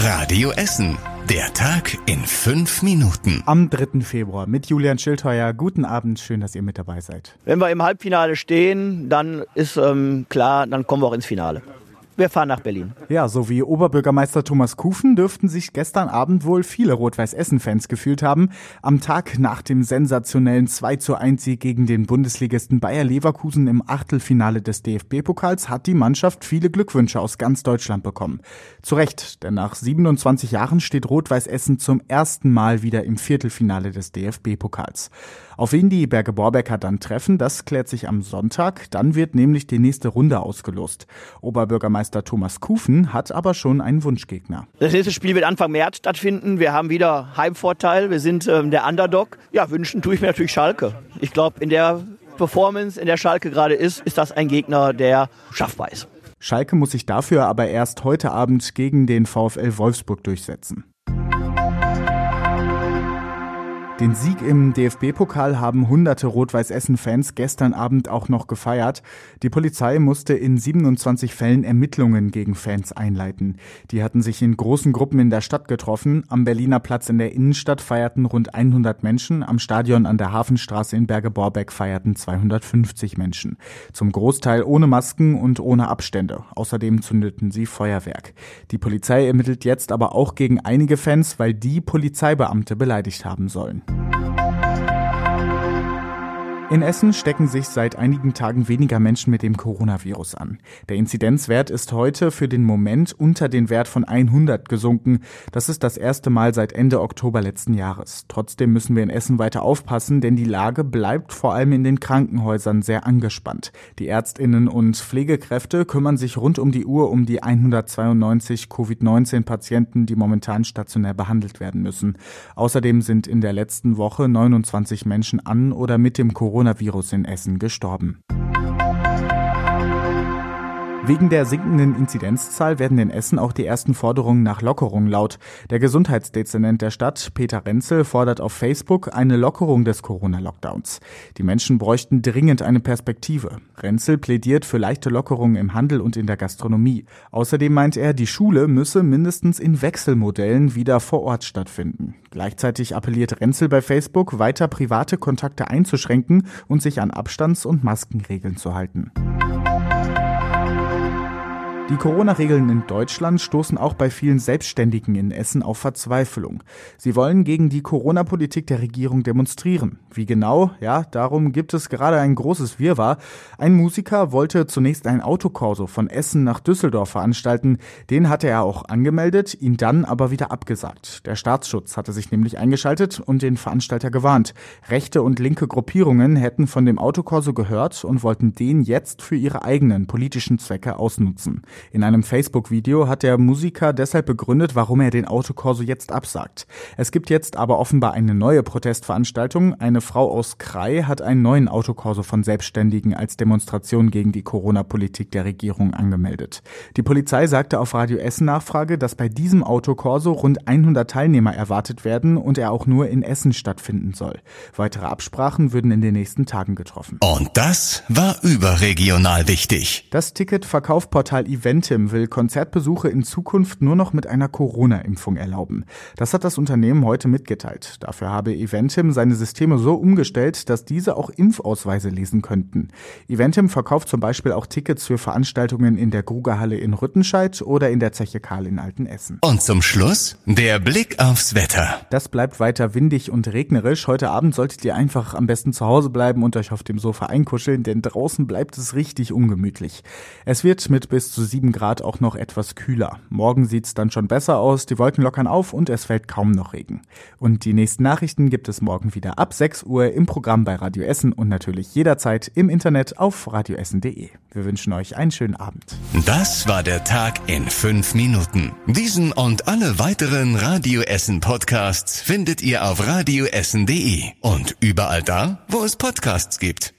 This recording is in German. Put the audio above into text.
Radio Essen. Der Tag in fünf Minuten. Am 3. Februar mit Julian Schildheuer. Guten Abend, schön, dass ihr mit dabei seid. Wenn wir im Halbfinale stehen, dann ist ähm, klar, dann kommen wir auch ins Finale. Wir fahren nach Berlin. Ja, so wie Oberbürgermeister Thomas Kufen dürften sich gestern Abend wohl viele Rot-Weiß-Essen-Fans gefühlt haben. Am Tag nach dem sensationellen 2 zu 1 Sieg gegen den Bundesligisten Bayer Leverkusen im Achtelfinale des DFB-Pokals hat die Mannschaft viele Glückwünsche aus ganz Deutschland bekommen. Zu Recht, denn nach 27 Jahren steht Rot-Weiß-Essen zum ersten Mal wieder im Viertelfinale des DFB-Pokals. Auf wen die Berge Borbecker dann treffen, das klärt sich am Sonntag. Dann wird nämlich die nächste Runde ausgelost. Oberbürgermeister Thomas Kufen hat aber schon einen Wunschgegner. Das nächste Spiel wird Anfang März stattfinden. Wir haben wieder Heimvorteil. Wir sind ähm, der Underdog. Ja, wünschen tue ich mir natürlich Schalke. Ich glaube, in der Performance, in der Schalke gerade ist, ist das ein Gegner, der schaffbar ist. Schalke muss sich dafür aber erst heute Abend gegen den VfL Wolfsburg durchsetzen. Den Sieg im DFB-Pokal haben hunderte Rot-Weiß-Essen-Fans gestern Abend auch noch gefeiert. Die Polizei musste in 27 Fällen Ermittlungen gegen Fans einleiten. Die hatten sich in großen Gruppen in der Stadt getroffen. Am Berliner Platz in der Innenstadt feierten rund 100 Menschen. Am Stadion an der Hafenstraße in Berge-Borbeck feierten 250 Menschen. Zum Großteil ohne Masken und ohne Abstände. Außerdem zündeten sie Feuerwerk. Die Polizei ermittelt jetzt aber auch gegen einige Fans, weil die Polizeibeamte beleidigt haben sollen. In Essen stecken sich seit einigen Tagen weniger Menschen mit dem Coronavirus an. Der Inzidenzwert ist heute für den Moment unter den Wert von 100 gesunken. Das ist das erste Mal seit Ende Oktober letzten Jahres. Trotzdem müssen wir in Essen weiter aufpassen, denn die Lage bleibt vor allem in den Krankenhäusern sehr angespannt. Die Ärztinnen und Pflegekräfte kümmern sich rund um die Uhr um die 192 Covid-19-Patienten, die momentan stationär behandelt werden müssen. Außerdem sind in der letzten Woche 29 Menschen an oder mit dem Coronavirus Coronavirus in Essen gestorben. Wegen der sinkenden Inzidenzzahl werden in Essen auch die ersten Forderungen nach Lockerung laut. Der Gesundheitsdezernent der Stadt, Peter Renzel, fordert auf Facebook eine Lockerung des Corona-Lockdowns. Die Menschen bräuchten dringend eine Perspektive. Renzel plädiert für leichte Lockerungen im Handel und in der Gastronomie. Außerdem meint er, die Schule müsse mindestens in Wechselmodellen wieder vor Ort stattfinden. Gleichzeitig appelliert Renzel bei Facebook, weiter private Kontakte einzuschränken und sich an Abstands- und Maskenregeln zu halten. Die Corona-Regeln in Deutschland stoßen auch bei vielen Selbstständigen in Essen auf Verzweiflung. Sie wollen gegen die Corona-Politik der Regierung demonstrieren. Wie genau? Ja, darum gibt es gerade ein großes Wirrwarr. Ein Musiker wollte zunächst ein Autokorso von Essen nach Düsseldorf veranstalten. Den hatte er auch angemeldet, ihn dann aber wieder abgesagt. Der Staatsschutz hatte sich nämlich eingeschaltet und den Veranstalter gewarnt. Rechte und linke Gruppierungen hätten von dem Autokorso gehört und wollten den jetzt für ihre eigenen politischen Zwecke ausnutzen. In einem Facebook-Video hat der Musiker deshalb begründet, warum er den Autokorso jetzt absagt. Es gibt jetzt aber offenbar eine neue Protestveranstaltung. Eine Frau aus Krai hat einen neuen Autokorso von Selbstständigen als Demonstration gegen die Corona-Politik der Regierung angemeldet. Die Polizei sagte auf Radio Essen Nachfrage, dass bei diesem Autokorso rund 100 Teilnehmer erwartet werden und er auch nur in Essen stattfinden soll. Weitere Absprachen würden in den nächsten Tagen getroffen. Und das war überregional wichtig. Das Ticketverkaufportal Event Eventim will Konzertbesuche in Zukunft nur noch mit einer Corona-Impfung erlauben. Das hat das Unternehmen heute mitgeteilt. Dafür habe Eventim seine Systeme so umgestellt, dass diese auch Impfausweise lesen könnten. Eventim verkauft zum Beispiel auch Tickets für Veranstaltungen in der Grugerhalle in Rüttenscheid oder in der Zeche Karl in Altenessen. Und zum Schluss der Blick aufs Wetter. Das bleibt weiter windig und regnerisch. Heute Abend solltet ihr einfach am besten zu Hause bleiben und euch auf dem Sofa einkuscheln, denn draußen bleibt es richtig ungemütlich. Es wird mit bis zu 7 Grad auch noch etwas kühler. Morgen sieht's dann schon besser aus, die Wolken lockern auf und es fällt kaum noch Regen. Und die nächsten Nachrichten gibt es morgen wieder ab 6 Uhr im Programm bei Radio Essen und natürlich jederzeit im Internet auf radioessen.de. Wir wünschen euch einen schönen Abend. Das war der Tag in fünf Minuten. Diesen und alle weiteren Radio Essen Podcasts findet ihr auf radioessen.de und überall da, wo es Podcasts gibt.